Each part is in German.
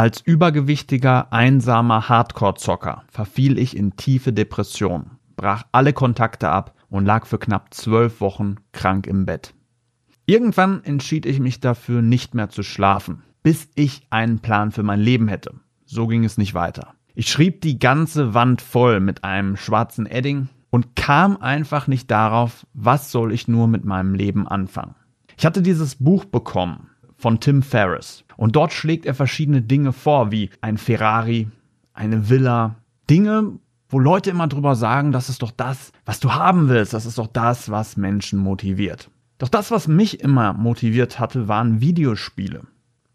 Als übergewichtiger, einsamer Hardcore-Zocker verfiel ich in tiefe Depression, brach alle Kontakte ab und lag für knapp zwölf Wochen krank im Bett. Irgendwann entschied ich mich dafür, nicht mehr zu schlafen, bis ich einen Plan für mein Leben hätte. So ging es nicht weiter. Ich schrieb die ganze Wand voll mit einem schwarzen Edding und kam einfach nicht darauf, was soll ich nur mit meinem Leben anfangen. Ich hatte dieses Buch bekommen von Tim Ferriss. Und dort schlägt er verschiedene Dinge vor, wie ein Ferrari, eine Villa. Dinge, wo Leute immer drüber sagen, das ist doch das, was du haben willst, das ist doch das, was Menschen motiviert. Doch das, was mich immer motiviert hatte, waren Videospiele.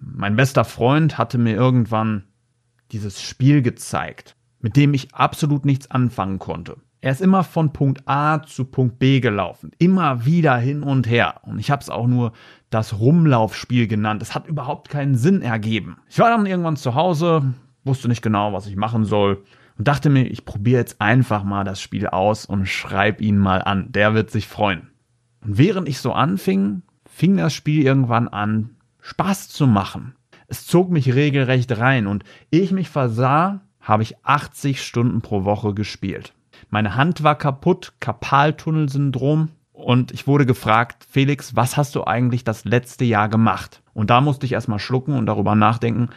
Mein bester Freund hatte mir irgendwann dieses Spiel gezeigt, mit dem ich absolut nichts anfangen konnte. Er ist immer von Punkt A zu Punkt B gelaufen, immer wieder hin und her. Und ich habe es auch nur das Rumlaufspiel genannt. Es hat überhaupt keinen Sinn ergeben. Ich war dann irgendwann zu Hause, wusste nicht genau, was ich machen soll und dachte mir, ich probiere jetzt einfach mal das Spiel aus und schreib ihn mal an. Der wird sich freuen. Und während ich so anfing, fing das Spiel irgendwann an, Spaß zu machen. Es zog mich regelrecht rein und ehe ich mich versah, habe ich 80 Stunden pro Woche gespielt. Meine Hand war kaputt, Karpaltunnelsyndrom. Und ich wurde gefragt, Felix, was hast du eigentlich das letzte Jahr gemacht? Und da musste ich erstmal schlucken und darüber nachdenken,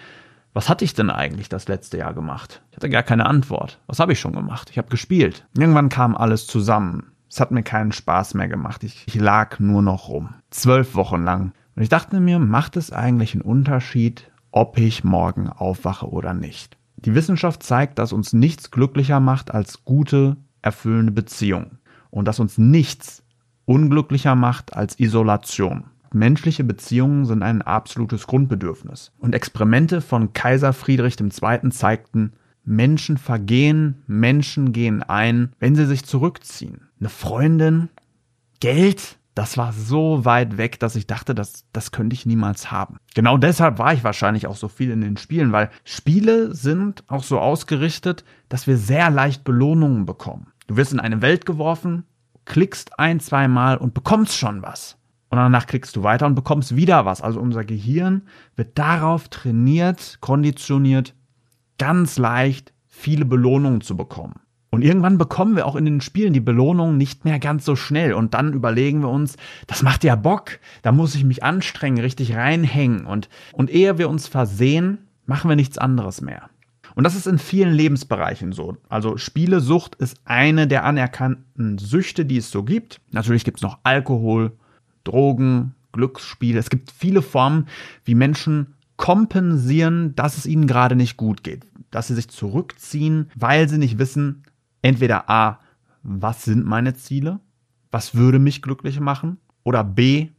was hatte ich denn eigentlich das letzte Jahr gemacht? Ich hatte gar keine Antwort. Was habe ich schon gemacht? Ich habe gespielt. Irgendwann kam alles zusammen. Es hat mir keinen Spaß mehr gemacht. Ich, ich lag nur noch rum. Zwölf Wochen lang. Und ich dachte mir, macht es eigentlich einen Unterschied, ob ich morgen aufwache oder nicht? Die Wissenschaft zeigt, dass uns nichts glücklicher macht als gute, erfüllende Beziehungen und dass uns nichts unglücklicher macht als Isolation. Menschliche Beziehungen sind ein absolutes Grundbedürfnis. Und Experimente von Kaiser Friedrich II. zeigten, Menschen vergehen, Menschen gehen ein, wenn sie sich zurückziehen. Eine Freundin, Geld, das war so weit weg, dass ich dachte, das, das könnte ich niemals haben. Genau deshalb war ich wahrscheinlich auch so viel in den Spielen, weil Spiele sind auch so ausgerichtet, dass wir sehr leicht Belohnungen bekommen. Du wirst in eine Welt geworfen, klickst ein, zwei Mal und bekommst schon was. Und danach klickst du weiter und bekommst wieder was. Also unser Gehirn wird darauf trainiert, konditioniert, ganz leicht viele Belohnungen zu bekommen. Und irgendwann bekommen wir auch in den Spielen die Belohnung nicht mehr ganz so schnell. Und dann überlegen wir uns, das macht ja Bock, da muss ich mich anstrengen, richtig reinhängen. Und, und ehe wir uns versehen, machen wir nichts anderes mehr. Und das ist in vielen Lebensbereichen so. Also Spielesucht ist eine der anerkannten Süchte, die es so gibt. Natürlich gibt es noch Alkohol, Drogen, Glücksspiele. Es gibt viele Formen, wie Menschen kompensieren, dass es ihnen gerade nicht gut geht. Dass sie sich zurückziehen, weil sie nicht wissen, entweder A, was sind meine Ziele? Was würde mich glücklich machen? Oder B,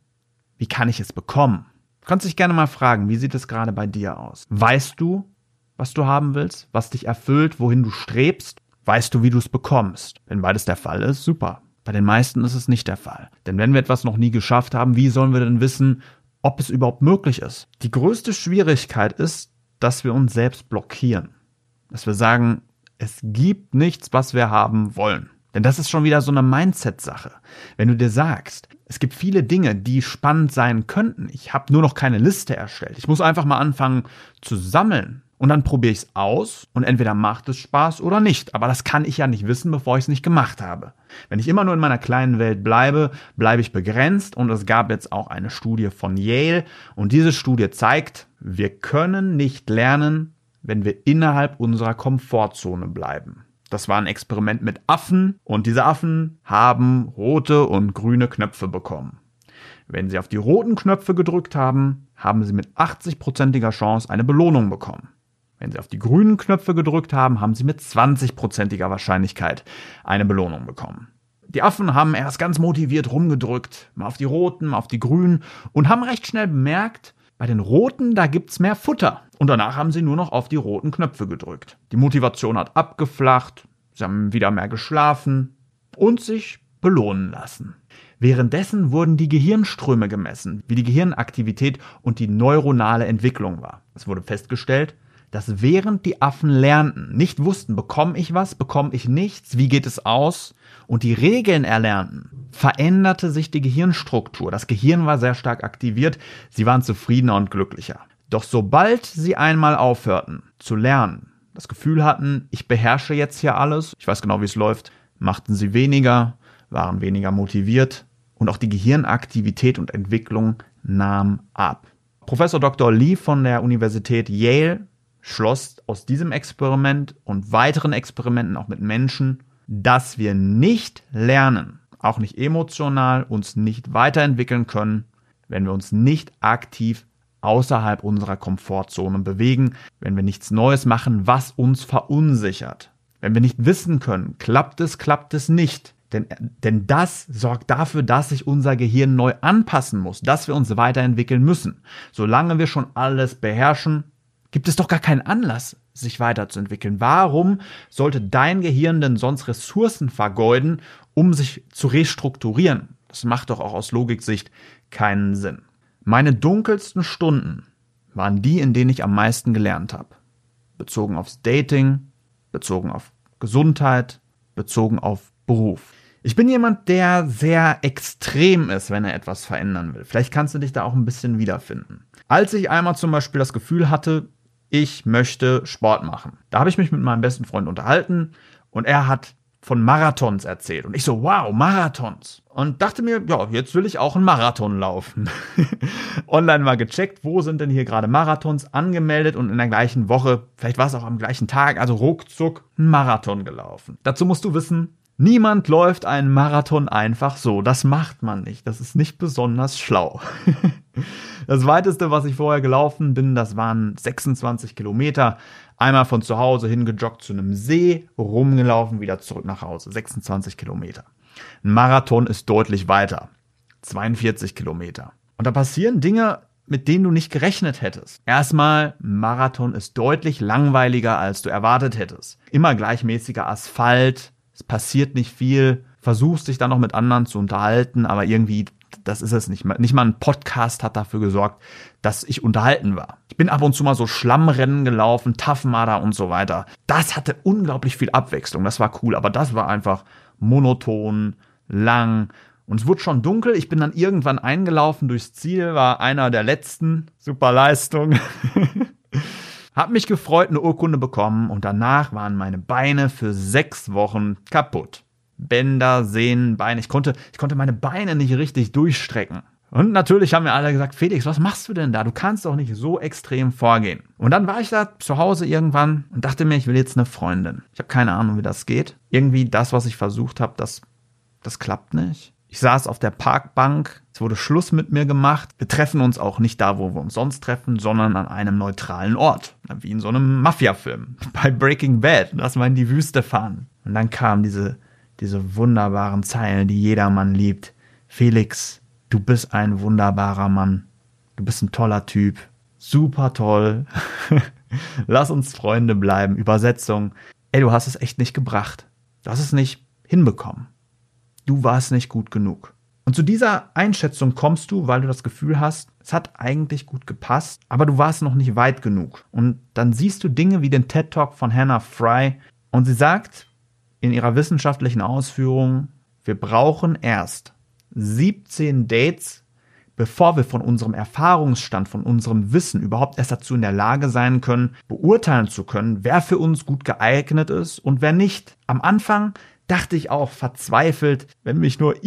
wie kann ich es bekommen? Du kannst dich gerne mal fragen, wie sieht es gerade bei dir aus? Weißt du, was du haben willst, was dich erfüllt, wohin du strebst? Weißt du, wie du es bekommst? Wenn beides der Fall ist, super. Bei den meisten ist es nicht der Fall. Denn wenn wir etwas noch nie geschafft haben, wie sollen wir denn wissen, ob es überhaupt möglich ist? Die größte Schwierigkeit ist, dass wir uns selbst blockieren. Dass wir sagen, es gibt nichts, was wir haben wollen. Denn das ist schon wieder so eine Mindset-Sache. Wenn du dir sagst, es gibt viele Dinge, die spannend sein könnten, ich habe nur noch keine Liste erstellt. Ich muss einfach mal anfangen zu sammeln. Und dann probiere ich es aus und entweder macht es Spaß oder nicht. Aber das kann ich ja nicht wissen, bevor ich es nicht gemacht habe. Wenn ich immer nur in meiner kleinen Welt bleibe, bleibe ich begrenzt. Und es gab jetzt auch eine Studie von Yale. Und diese Studie zeigt, wir können nicht lernen, wenn wir innerhalb unserer Komfortzone bleiben. Das war ein Experiment mit Affen und diese Affen haben rote und grüne Knöpfe bekommen. Wenn sie auf die roten Knöpfe gedrückt haben, haben sie mit 80%iger Chance eine Belohnung bekommen. Wenn sie auf die grünen Knöpfe gedrückt haben, haben sie mit 20%iger Wahrscheinlichkeit eine Belohnung bekommen. Die Affen haben erst ganz motiviert rumgedrückt, mal auf die roten, mal auf die grünen und haben recht schnell bemerkt, bei den roten, da gibt's mehr Futter. Und danach haben sie nur noch auf die roten Knöpfe gedrückt. Die Motivation hat abgeflacht, sie haben wieder mehr geschlafen und sich belohnen lassen. Währenddessen wurden die Gehirnströme gemessen, wie die Gehirnaktivität und die neuronale Entwicklung war. Es wurde festgestellt, dass während die Affen lernten, nicht wussten, bekomme ich was, bekomme ich nichts, wie geht es aus, und die Regeln erlernten, veränderte sich die Gehirnstruktur. Das Gehirn war sehr stark aktiviert, sie waren zufriedener und glücklicher. Doch sobald sie einmal aufhörten zu lernen, das Gefühl hatten, ich beherrsche jetzt hier alles, ich weiß genau, wie es läuft, machten sie weniger, waren weniger motiviert und auch die Gehirnaktivität und Entwicklung nahm ab. Professor Dr. Lee von der Universität Yale schloss aus diesem Experiment und weiteren Experimenten auch mit Menschen, dass wir nicht lernen, auch nicht emotional, uns nicht weiterentwickeln können, wenn wir uns nicht aktiv außerhalb unserer Komfortzone bewegen, wenn wir nichts Neues machen, was uns verunsichert. Wenn wir nicht wissen können, klappt es, klappt es nicht. Denn, denn das sorgt dafür, dass sich unser Gehirn neu anpassen muss, dass wir uns weiterentwickeln müssen. Solange wir schon alles beherrschen, gibt es doch gar keinen Anlass, sich weiterzuentwickeln. Warum sollte dein Gehirn denn sonst Ressourcen vergeuden, um sich zu restrukturieren? Das macht doch auch aus Logiksicht keinen Sinn. Meine dunkelsten Stunden waren die, in denen ich am meisten gelernt habe. Bezogen aufs Dating, bezogen auf Gesundheit, bezogen auf Beruf. Ich bin jemand, der sehr extrem ist, wenn er etwas verändern will. Vielleicht kannst du dich da auch ein bisschen wiederfinden. Als ich einmal zum Beispiel das Gefühl hatte, ich möchte Sport machen, da habe ich mich mit meinem besten Freund unterhalten und er hat von Marathons erzählt. Und ich so, wow, Marathons. Und dachte mir, ja, jetzt will ich auch einen Marathon laufen. Online mal gecheckt, wo sind denn hier gerade Marathons angemeldet und in der gleichen Woche, vielleicht war es auch am gleichen Tag, also ruckzuck, ein Marathon gelaufen. Dazu musst du wissen, Niemand läuft einen Marathon einfach so. Das macht man nicht. Das ist nicht besonders schlau. Das weiteste, was ich vorher gelaufen bin, das waren 26 Kilometer. Einmal von zu Hause hingejoggt zu einem See, rumgelaufen, wieder zurück nach Hause. 26 Kilometer. Ein Marathon ist deutlich weiter. 42 Kilometer. Und da passieren Dinge, mit denen du nicht gerechnet hättest. Erstmal, Marathon ist deutlich langweiliger, als du erwartet hättest. Immer gleichmäßiger Asphalt, es passiert nicht viel, versuchst dich dann noch mit anderen zu unterhalten, aber irgendwie, das ist es nicht. Nicht mal ein Podcast hat dafür gesorgt, dass ich unterhalten war. Ich bin ab und zu mal so Schlammrennen gelaufen, Mudder und so weiter. Das hatte unglaublich viel Abwechslung, das war cool, aber das war einfach monoton, lang. Und es wurde schon dunkel. Ich bin dann irgendwann eingelaufen durchs Ziel, war einer der letzten. Super Leistung. Hab mich gefreut, eine Urkunde bekommen und danach waren meine Beine für sechs Wochen kaputt. Bänder, Sehnen, Beine. Ich konnte, ich konnte meine Beine nicht richtig durchstrecken. Und natürlich haben mir alle gesagt, Felix, was machst du denn da? Du kannst doch nicht so extrem vorgehen. Und dann war ich da zu Hause irgendwann und dachte mir, ich will jetzt eine Freundin. Ich habe keine Ahnung, wie das geht. Irgendwie das, was ich versucht habe, das, das klappt nicht. Ich saß auf der Parkbank, es wurde Schluss mit mir gemacht. Wir treffen uns auch nicht da, wo wir uns sonst treffen, sondern an einem neutralen Ort. Wie in so einem Mafia-Film. Bei Breaking Bad. Lass mal in die Wüste fahren. Und dann kamen diese, diese wunderbaren Zeilen, die jeder Mann liebt. Felix, du bist ein wunderbarer Mann. Du bist ein toller Typ. Super toll. Lass uns Freunde bleiben. Übersetzung. Ey, du hast es echt nicht gebracht. Du hast es nicht hinbekommen du warst nicht gut genug. Und zu dieser Einschätzung kommst du, weil du das Gefühl hast, es hat eigentlich gut gepasst, aber du warst noch nicht weit genug. Und dann siehst du Dinge wie den TED Talk von Hannah Fry und sie sagt in ihrer wissenschaftlichen Ausführung, wir brauchen erst 17 Dates, bevor wir von unserem Erfahrungsstand, von unserem Wissen überhaupt erst dazu in der Lage sein können, beurteilen zu können, wer für uns gut geeignet ist und wer nicht. Am Anfang dachte ich auch verzweifelt, wenn mich nur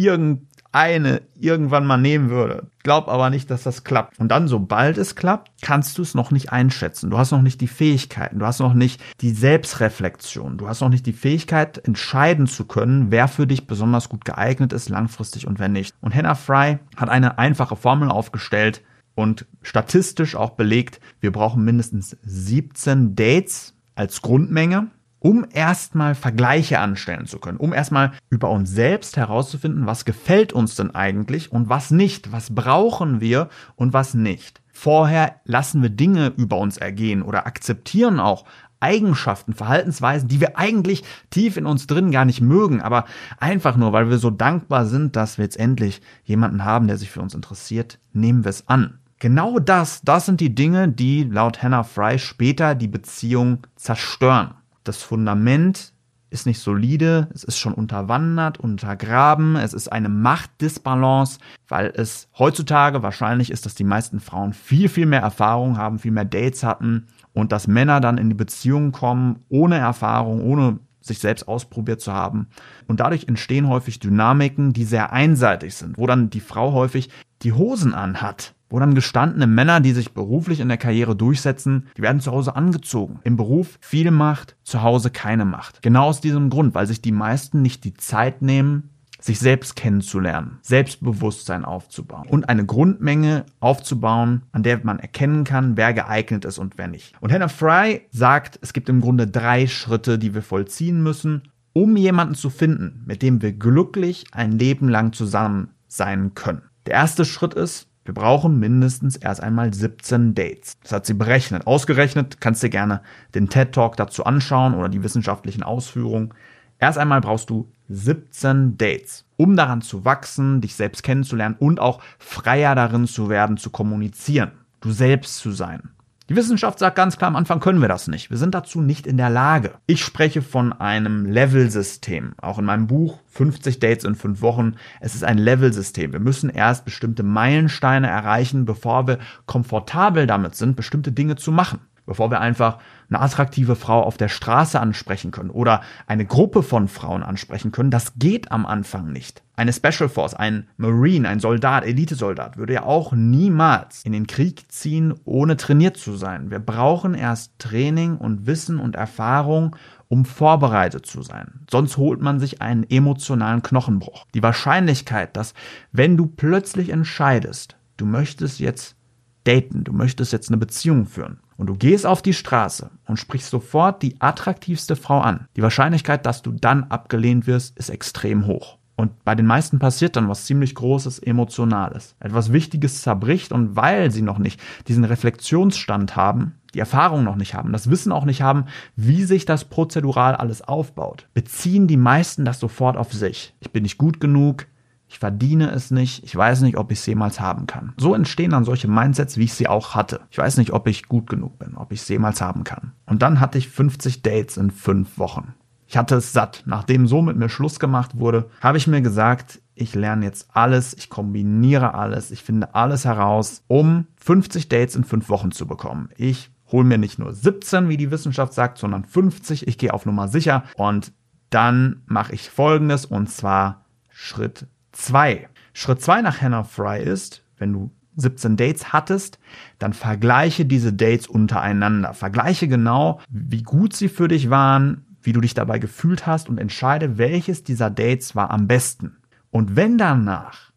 irgendeine irgendwann mal nehmen würde. Glaub aber nicht, dass das klappt. Und dann, sobald es klappt, kannst du es noch nicht einschätzen. Du hast noch nicht die Fähigkeiten, du hast noch nicht die Selbstreflexion, du hast noch nicht die Fähigkeit, entscheiden zu können, wer für dich besonders gut geeignet ist, langfristig und wer nicht. Und Hannah Fry hat eine einfache Formel aufgestellt, und statistisch auch belegt, wir brauchen mindestens 17 Dates als Grundmenge um erstmal Vergleiche anstellen zu können, um erstmal über uns selbst herauszufinden, was gefällt uns denn eigentlich und was nicht, was brauchen wir und was nicht. Vorher lassen wir Dinge über uns ergehen oder akzeptieren auch Eigenschaften, Verhaltensweisen, die wir eigentlich tief in uns drin gar nicht mögen, aber einfach nur, weil wir so dankbar sind, dass wir jetzt endlich jemanden haben, der sich für uns interessiert, nehmen wir es an. Genau das, das sind die Dinge, die laut Hannah Fry später die Beziehung zerstören das Fundament ist nicht solide, es ist schon unterwandert, untergraben, es ist eine Machtdisbalance, weil es heutzutage wahrscheinlich ist, dass die meisten Frauen viel, viel mehr Erfahrung haben, viel mehr Dates hatten und dass Männer dann in die Beziehung kommen ohne Erfahrung, ohne sich selbst ausprobiert zu haben. Und dadurch entstehen häufig Dynamiken, die sehr einseitig sind, wo dann die Frau häufig die Hosen anhat. Wo dann gestandene Männer, die sich beruflich in der Karriere durchsetzen, die werden zu Hause angezogen. Im Beruf viel Macht, zu Hause keine Macht. Genau aus diesem Grund, weil sich die meisten nicht die Zeit nehmen, sich selbst kennenzulernen, Selbstbewusstsein aufzubauen und eine Grundmenge aufzubauen, an der man erkennen kann, wer geeignet ist und wer nicht. Und Hannah Fry sagt, es gibt im Grunde drei Schritte, die wir vollziehen müssen, um jemanden zu finden, mit dem wir glücklich ein Leben lang zusammen sein können. Der erste Schritt ist, wir brauchen mindestens erst einmal 17 Dates. Das hat sie berechnet. Ausgerechnet kannst du gerne den TED Talk dazu anschauen oder die wissenschaftlichen Ausführungen. Erst einmal brauchst du 17 Dates, um daran zu wachsen, dich selbst kennenzulernen und auch freier darin zu werden, zu kommunizieren, du selbst zu sein. Die Wissenschaft sagt ganz klar, am Anfang können wir das nicht. Wir sind dazu nicht in der Lage. Ich spreche von einem Level-System. Auch in meinem Buch 50 Dates in 5 Wochen. Es ist ein Level-System. Wir müssen erst bestimmte Meilensteine erreichen, bevor wir komfortabel damit sind, bestimmte Dinge zu machen bevor wir einfach eine attraktive Frau auf der Straße ansprechen können oder eine Gruppe von Frauen ansprechen können, das geht am Anfang nicht. Eine Special Force, ein Marine, ein Soldat, Elitesoldat würde ja auch niemals in den Krieg ziehen, ohne trainiert zu sein. Wir brauchen erst Training und Wissen und Erfahrung, um vorbereitet zu sein. Sonst holt man sich einen emotionalen Knochenbruch. Die Wahrscheinlichkeit, dass wenn du plötzlich entscheidest, du möchtest jetzt daten, du möchtest jetzt eine Beziehung führen, und du gehst auf die Straße und sprichst sofort die attraktivste Frau an, die Wahrscheinlichkeit, dass du dann abgelehnt wirst, ist extrem hoch. Und bei den meisten passiert dann was ziemlich Großes, Emotionales. Etwas Wichtiges zerbricht und weil sie noch nicht diesen Reflexionsstand haben, die Erfahrung noch nicht haben, das Wissen auch nicht haben, wie sich das prozedural alles aufbaut, beziehen die meisten das sofort auf sich. Ich bin nicht gut genug, ich verdiene es nicht, ich weiß nicht, ob ich es jemals haben kann. So entstehen dann solche Mindsets, wie ich sie auch hatte. Ich weiß nicht, ob ich gut genug bin, ob ich es jemals haben kann. Und dann hatte ich 50 Dates in fünf Wochen. Ich hatte es satt. Nachdem so mit mir Schluss gemacht wurde, habe ich mir gesagt, ich lerne jetzt alles, ich kombiniere alles, ich finde alles heraus, um 50 Dates in fünf Wochen zu bekommen. Ich hole mir nicht nur 17, wie die Wissenschaft sagt, sondern 50. Ich gehe auf Nummer sicher und dann mache ich folgendes und zwar Schritt 2. Schritt 2 nach Hannah Fry ist, wenn du 17 Dates hattest, dann vergleiche diese Dates untereinander. Vergleiche genau, wie gut sie für dich waren, wie du dich dabei gefühlt hast und entscheide, welches dieser Dates war am besten. Und wenn danach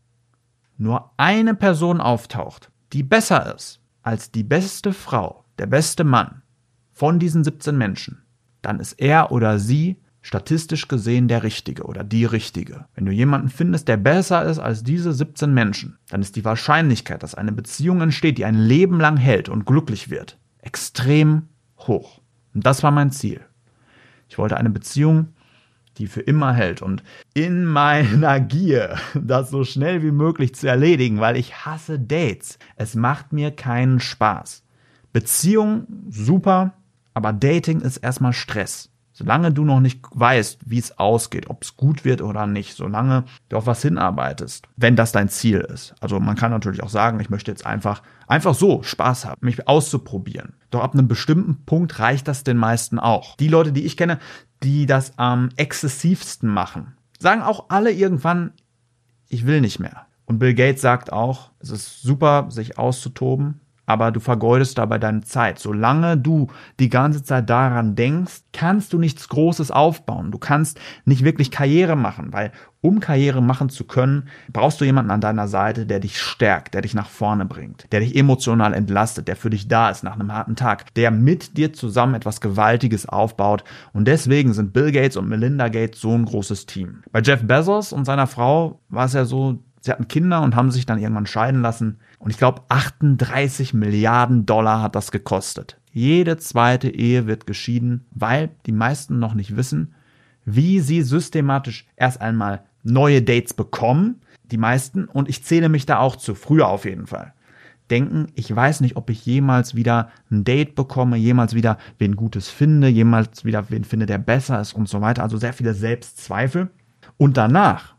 nur eine Person auftaucht, die besser ist als die beste Frau, der beste Mann von diesen 17 Menschen, dann ist er oder sie statistisch gesehen der Richtige oder die Richtige. Wenn du jemanden findest, der besser ist als diese 17 Menschen, dann ist die Wahrscheinlichkeit, dass eine Beziehung entsteht, die ein Leben lang hält und glücklich wird, extrem hoch. Und das war mein Ziel. Ich wollte eine Beziehung, die für immer hält. Und in meiner Gier, das so schnell wie möglich zu erledigen, weil ich hasse Dates. Es macht mir keinen Spaß. Beziehung super, aber Dating ist erstmal Stress. Solange du noch nicht weißt, wie es ausgeht, ob es gut wird oder nicht, solange du auf was hinarbeitest, wenn das dein Ziel ist. Also man kann natürlich auch sagen, ich möchte jetzt einfach, einfach so Spaß haben, mich auszuprobieren. Doch ab einem bestimmten Punkt reicht das den meisten auch. Die Leute, die ich kenne, die das am exzessivsten machen, sagen auch alle irgendwann, ich will nicht mehr. Und Bill Gates sagt auch, es ist super, sich auszutoben, aber du vergeudest dabei deine Zeit. Solange du die ganze Zeit daran denkst, kannst du nichts Großes aufbauen. Du kannst nicht wirklich Karriere machen, weil um Karriere machen zu können, brauchst du jemanden an deiner Seite, der dich stärkt, der dich nach vorne bringt, der dich emotional entlastet, der für dich da ist nach einem harten Tag, der mit dir zusammen etwas Gewaltiges aufbaut. Und deswegen sind Bill Gates und Melinda Gates so ein großes Team. Bei Jeff Bezos und seiner Frau war es ja so, sie hatten Kinder und haben sich dann irgendwann scheiden lassen. Und ich glaube, 38 Milliarden Dollar hat das gekostet. Jede zweite Ehe wird geschieden, weil die meisten noch nicht wissen, wie sie systematisch erst einmal neue Dates bekommen. Die meisten, und ich zähle mich da auch zu, früher auf jeden Fall. denken, ich weiß nicht, ob ich jemals wieder ein Date bekomme, jemals wieder wen Gutes finde, jemals wieder wen finde, der besser ist und so weiter. Also sehr viele Selbstzweifel. Und danach,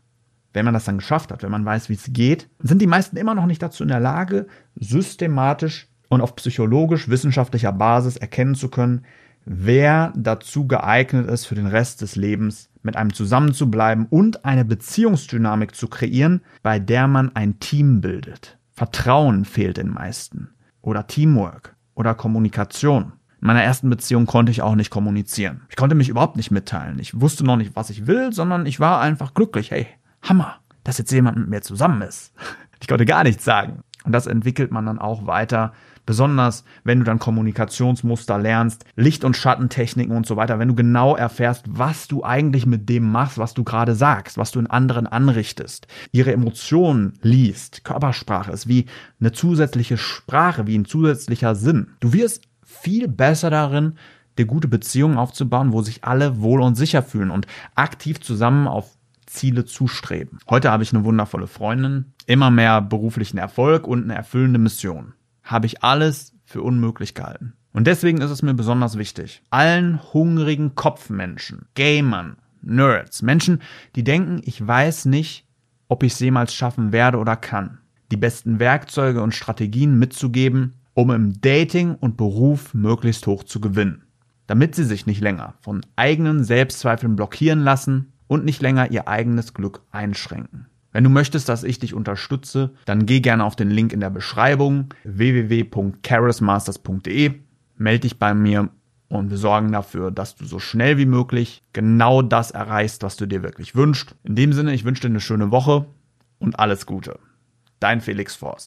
wenn man das dann geschafft hat, wenn man weiß, wie es geht, sind die meisten immer noch nicht dazu in der Lage, systematisch und auf psychologisch-wissenschaftlicher Basis erkennen zu können, wer dazu geeignet ist, für den Rest des Lebens mit einem zusammenzubleiben und eine Beziehungsdynamik zu kreieren, bei der man ein Team bildet. Vertrauen fehlt den meisten. Oder Teamwork. Oder Kommunikation. In meiner ersten Beziehung konnte ich auch nicht kommunizieren. Ich konnte mich überhaupt nicht mitteilen. Ich wusste noch nicht, was ich will, sondern ich war einfach glücklich. Hey, Hammer, dass jetzt jemand mit mir zusammen ist. Ich konnte gar nichts sagen. Und das entwickelt man dann auch weiter Besonders wenn du dann Kommunikationsmuster lernst, Licht- und Schattentechniken und so weiter, wenn du genau erfährst, was du eigentlich mit dem machst, was du gerade sagst, was du in anderen anrichtest, ihre Emotionen liest, Körpersprache ist wie eine zusätzliche Sprache, wie ein zusätzlicher Sinn. Du wirst viel besser darin, dir gute Beziehungen aufzubauen, wo sich alle wohl und sicher fühlen und aktiv zusammen auf Ziele zustreben. Heute habe ich eine wundervolle Freundin, immer mehr beruflichen Erfolg und eine erfüllende Mission habe ich alles für unmöglich gehalten. Und deswegen ist es mir besonders wichtig, allen hungrigen Kopfmenschen, Gamern, Nerds, Menschen, die denken, ich weiß nicht, ob ich es jemals schaffen werde oder kann, die besten Werkzeuge und Strategien mitzugeben, um im Dating und Beruf möglichst hoch zu gewinnen, damit sie sich nicht länger von eigenen Selbstzweifeln blockieren lassen und nicht länger ihr eigenes Glück einschränken. Wenn du möchtest, dass ich dich unterstütze, dann geh gerne auf den Link in der Beschreibung www.charismasters.de, melde dich bei mir und wir sorgen dafür, dass du so schnell wie möglich genau das erreichst, was du dir wirklich wünschst. In dem Sinne, ich wünsche dir eine schöne Woche und alles Gute. Dein Felix Forst.